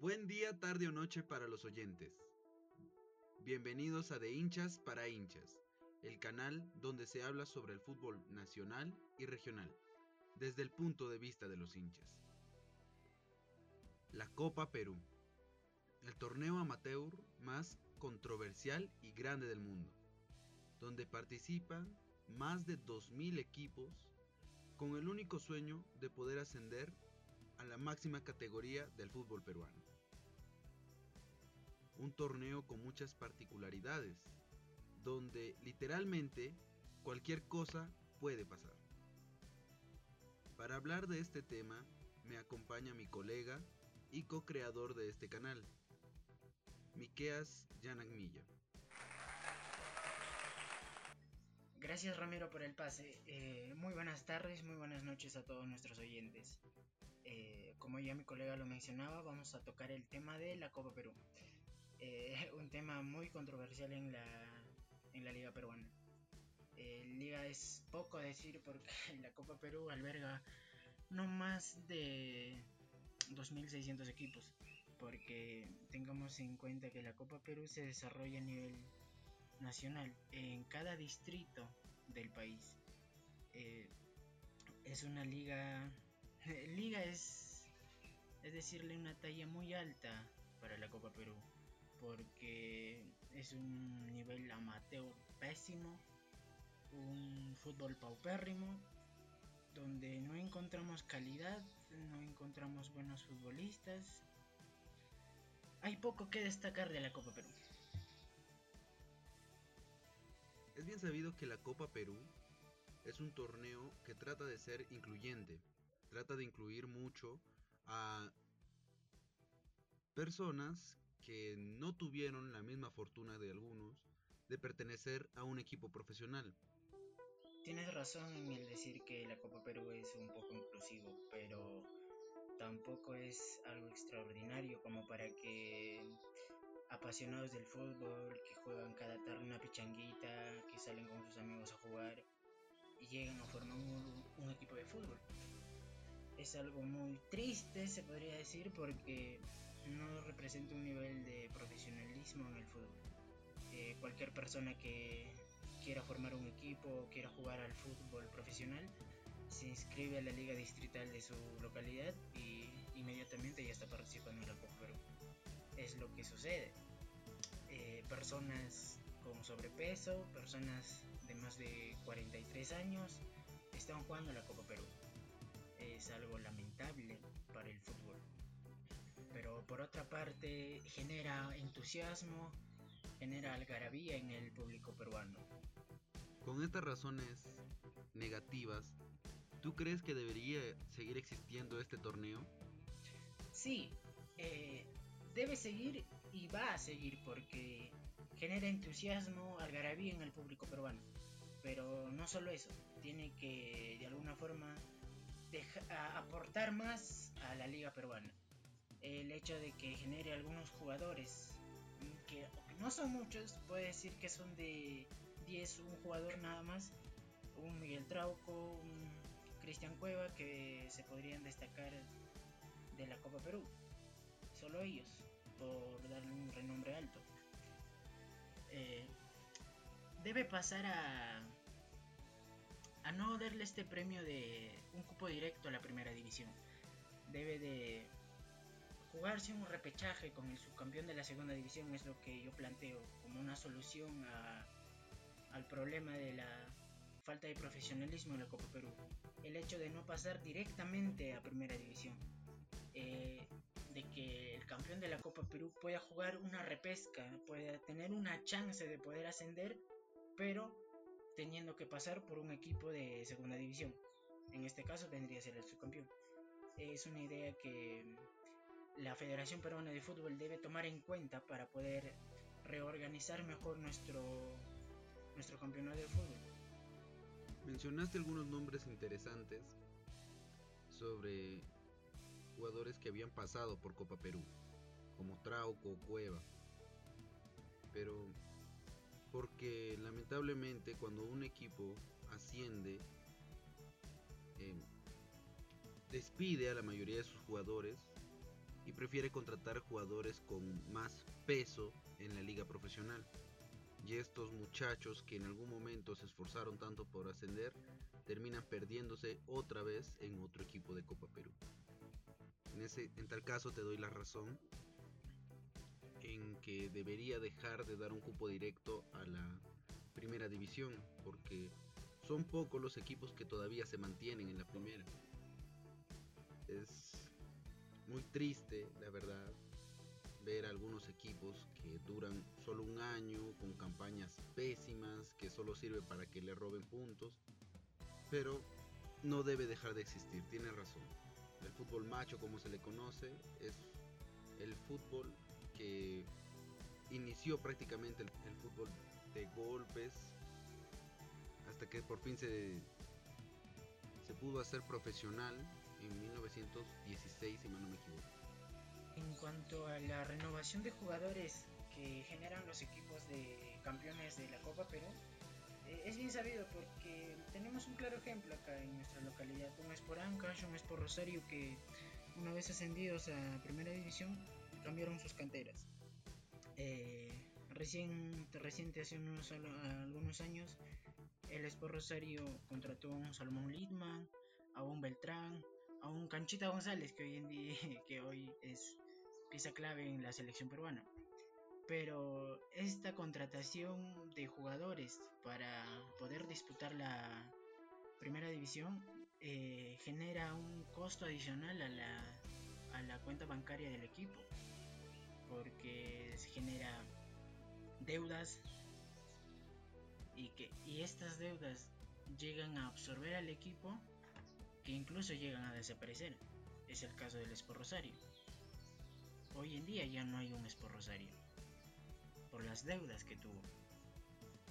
Buen día, tarde o noche para los oyentes. Bienvenidos a De hinchas para hinchas, el canal donde se habla sobre el fútbol nacional y regional, desde el punto de vista de los hinchas. La Copa Perú, el torneo amateur más controversial y grande del mundo, donde participan más de 2.000 equipos con el único sueño de poder ascender a la máxima categoría del fútbol peruano. Un torneo con muchas particularidades, donde literalmente cualquier cosa puede pasar. Para hablar de este tema me acompaña mi colega y co-creador de este canal, Miqueas Yanagmilla. Gracias Ramiro por el pase. Eh, muy buenas tardes, muy buenas noches a todos nuestros oyentes. Eh, como ya mi colega lo mencionaba, vamos a tocar el tema de la Copa Perú. Eh, un tema muy controversial en la, en la Liga Peruana. Eh, Liga es poco decir porque la Copa Perú alberga no más de 2.600 equipos. Porque tengamos en cuenta que la Copa Perú se desarrolla a nivel nacional en cada distrito del país. es una liga Liga es, es decirle una talla muy alta para la Copa Perú, porque es un nivel amateur pésimo, un fútbol paupérrimo, donde no encontramos calidad, no encontramos buenos futbolistas. Hay poco que destacar de la Copa Perú. Es bien sabido que la Copa Perú es un torneo que trata de ser incluyente, trata de incluir mucho a personas que no tuvieron la misma fortuna de algunos de pertenecer a un equipo profesional. Tienes razón en el decir que la Copa Perú es un poco inclusivo, pero tampoco es algo extraordinario como para que apasionados del fútbol, que juegan cada tarde una pichanguita, que salen con sus amigos a jugar y llegan a formar un, equipo de fútbol es algo muy triste, se podría decir, porque no representa un nivel de profesionalismo en el fútbol. Eh, cualquier persona que quiera formar un equipo o quiera jugar al fútbol profesional se inscribe a la liga distrital de su localidad y inmediatamente ya está participando en la Copa Perú. Es lo que sucede. Eh, personas con sobrepeso, personas de más de 43 años están jugando la Copa Perú es algo lamentable para el fútbol. Pero por otra parte genera entusiasmo, genera algarabía en el público peruano. Con estas razones negativas, ¿tú crees que debería seguir existiendo este torneo? Sí, eh, debe seguir y va a seguir porque genera entusiasmo, algarabía en el público peruano. Pero no solo eso, tiene que de alguna forma aportar más a la liga peruana. El hecho de que genere algunos jugadores, que no son muchos, puede decir que son de 10, un jugador nada más, un Miguel Trauco, un Cristian Cueva, que se podrían destacar de la Copa Perú. Solo ellos, por darle un renombre alto. Eh, debe pasar a a no darle este premio de un cupo directo a la primera división. Debe de jugarse un repechaje con el subcampeón de la segunda división es lo que yo planteo como una solución al problema de la falta de profesionalismo en la Copa Perú. El hecho de no pasar directamente a primera división. Eh, de que el campeón de la Copa Perú pueda jugar una repesca, pueda tener una chance de poder ascender, pero teniendo que pasar por un equipo de segunda división. En este caso vendría a ser el subcampeón. Es una idea que la Federación Peruana de Fútbol debe tomar en cuenta para poder reorganizar mejor nuestro, nuestro campeonato de fútbol. Mencionaste algunos nombres interesantes sobre jugadores que habían pasado por Copa Perú, como Arauco o Cueva. Pero porque lamentablemente cuando un equipo asciende, eh, despide a la mayoría de sus jugadores y prefiere contratar jugadores con más peso en la liga profesional. Y estos muchachos que en algún momento se esforzaron tanto por ascender, terminan perdiéndose otra vez en otro equipo de Copa Perú. En, ese, en tal caso te doy la razón en que debería dejar de dar un cupo directo a la primera división, porque son pocos los equipos que todavía se mantienen en la primera. Es muy triste, la verdad, ver algunos equipos que duran solo un año con campañas pésimas que solo sirve para que le roben puntos, pero no debe dejar de existir, tiene razón. El fútbol macho, como se le conoce, es el fútbol que inició prácticamente el, fútbol de golpes hasta que por fin se, se pudo hacer profesional en 1916, si mal no me equivoco. En cuanto a la renovación de jugadores que generan los equipos de campeones de la Copa Perú, eh, es bien sabido porque tenemos un claro ejemplo acá en nuestra localidad. Un es por Ancash, un es por Rosario que una vez ascendidos a Primera División cambiaron sus canteras. Eh, recién, reciente hace unos, algunos años, el Sport Rosario contrató a un Salomón Lidman, a un Beltrán, a un Canchita González, que hoy en día que hoy es pieza clave en la selección peruana. Pero esta contratación de jugadores para poder disputar la primera división eh, genera un costo adicional a la, a la cuenta bancaria del equipo porque se genera deudas y que y estas deudas llegan a absorber al equipo que incluso llegan a desaparecer. Es el caso del Sport Rosario. Hoy en día ya no hay un Sport Rosario por las deudas que tuvo.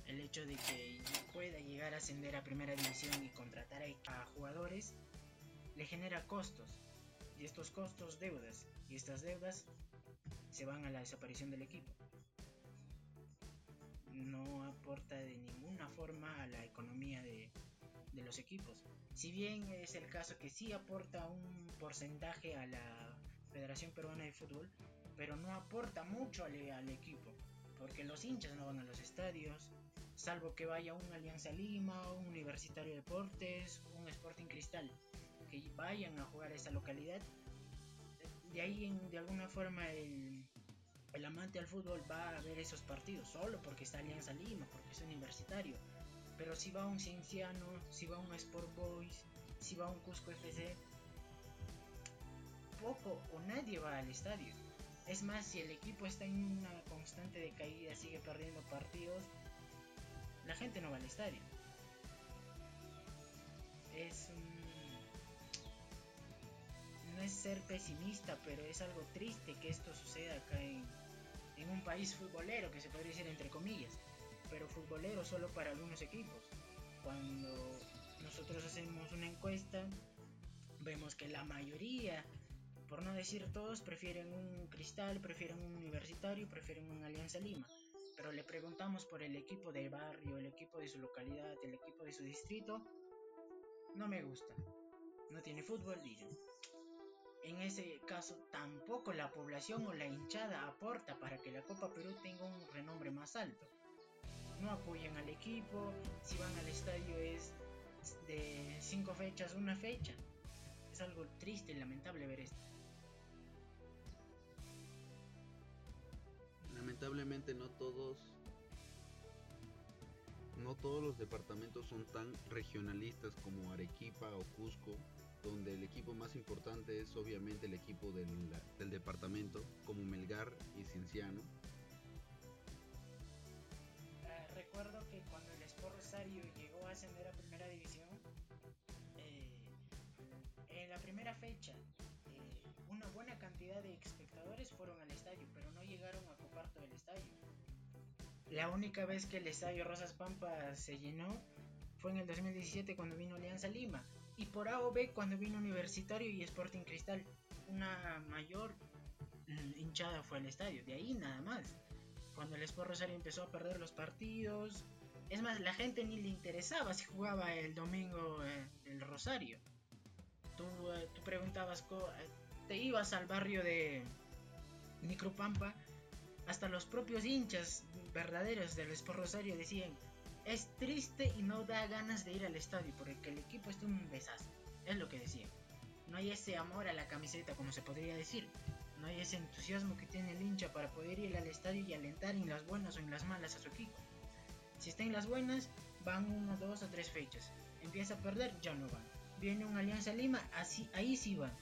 El hecho de que pueda llegar a ascender a primera división y contratar a jugadores le genera costos. Y estos costos deudas. Y estas deudas se van a la desaparición del equipo. No aporta de ninguna forma a la economía de, los equipos. Si bien es el caso que sí aporta un porcentaje a la Federación Peruana de Fútbol, pero no aporta mucho al, equipo, porque los hinchas no van a los estadios, salvo que vaya un Alianza Lima, un Universitario de Deportes, un Sporting Cristal, que vayan a jugar a esa localidad de ahí de alguna forma el, amante al fútbol va a ver esos partidos solo porque está Alianza Lima, porque es universitario. Pero si va un Cienciano, si va un Sport Boys, si va un Cusco FC, poco o nadie va al estadio. Es más, si el equipo está en una constante decaída, sigue perdiendo partidos, la gente no va al estadio. Es un no es ser pesimista, pero es algo triste que esto suceda acá en, un país futbolero, que se podría decir entre comillas, pero futbolero solo para algunos equipos. Cuando nosotros hacemos una encuesta, vemos que la mayoría, por no decir todos, prefieren un Cristal, prefieren un Universitario, prefieren un Alianza Lima. Pero le preguntamos por el equipo del barrio, el equipo de su localidad, el equipo de su distrito, no me gusta. No tiene fútbol, dicen. En ese caso, tampoco la población o la hinchada aporta para que la Copa Perú tenga un renombre más alto. No apoyan al equipo, si van al estadio es de cinco fechas, una fecha. Es algo triste y lamentable ver esto. Lamentablemente no todos no todos los departamentos son tan regionalistas como Arequipa o Cusco donde el equipo más importante es obviamente el equipo del, departamento, como Melgar y Cienciano. Eh, recuerdo que cuando el Sport Rosario llegó a ascender a primera división, eh, en la primera fecha, eh, una buena cantidad de espectadores fueron al estadio, pero no llegaron a La única vez que el estadio Rosas Pampas se llenó fue en el 2017 cuando vino Alianza Lima y por A cuando vino Universitario y Sporting Cristal. Una mayor hinchada fue al estadio, de ahí nada más. Cuando el Sport Rosario empezó a perder los partidos, es más, la gente ni le interesaba si jugaba el domingo eh, el Rosario. Tú, eh, tú preguntabas, eh, te ibas al barrio de Micropampa, hasta los propios hinchas verdaderos del Sport Rosario decían, es triste y no da ganas de ir al estadio porque el equipo está un desastre. Es lo que decían. No hay ese amor a la camiseta como se podría decir. No hay ese entusiasmo que tiene el hincha para poder ir al estadio y alentar en las buenas o en las malas a su equipo. Si está en las buenas, van uno, dos o tres fechas. Empieza a perder, ya no van. Viene un Alianza Lima, así, ahí sí van.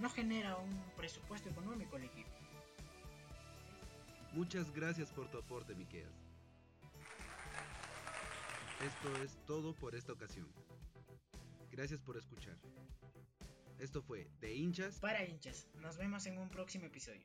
No genera un presupuesto económico el equipo. Muchas gracias por tu aporte, Miqueas. Esto es todo por esta ocasión. Gracias por escuchar. Esto fue De hinchas para hinchas. Nos vemos en un próximo episodio.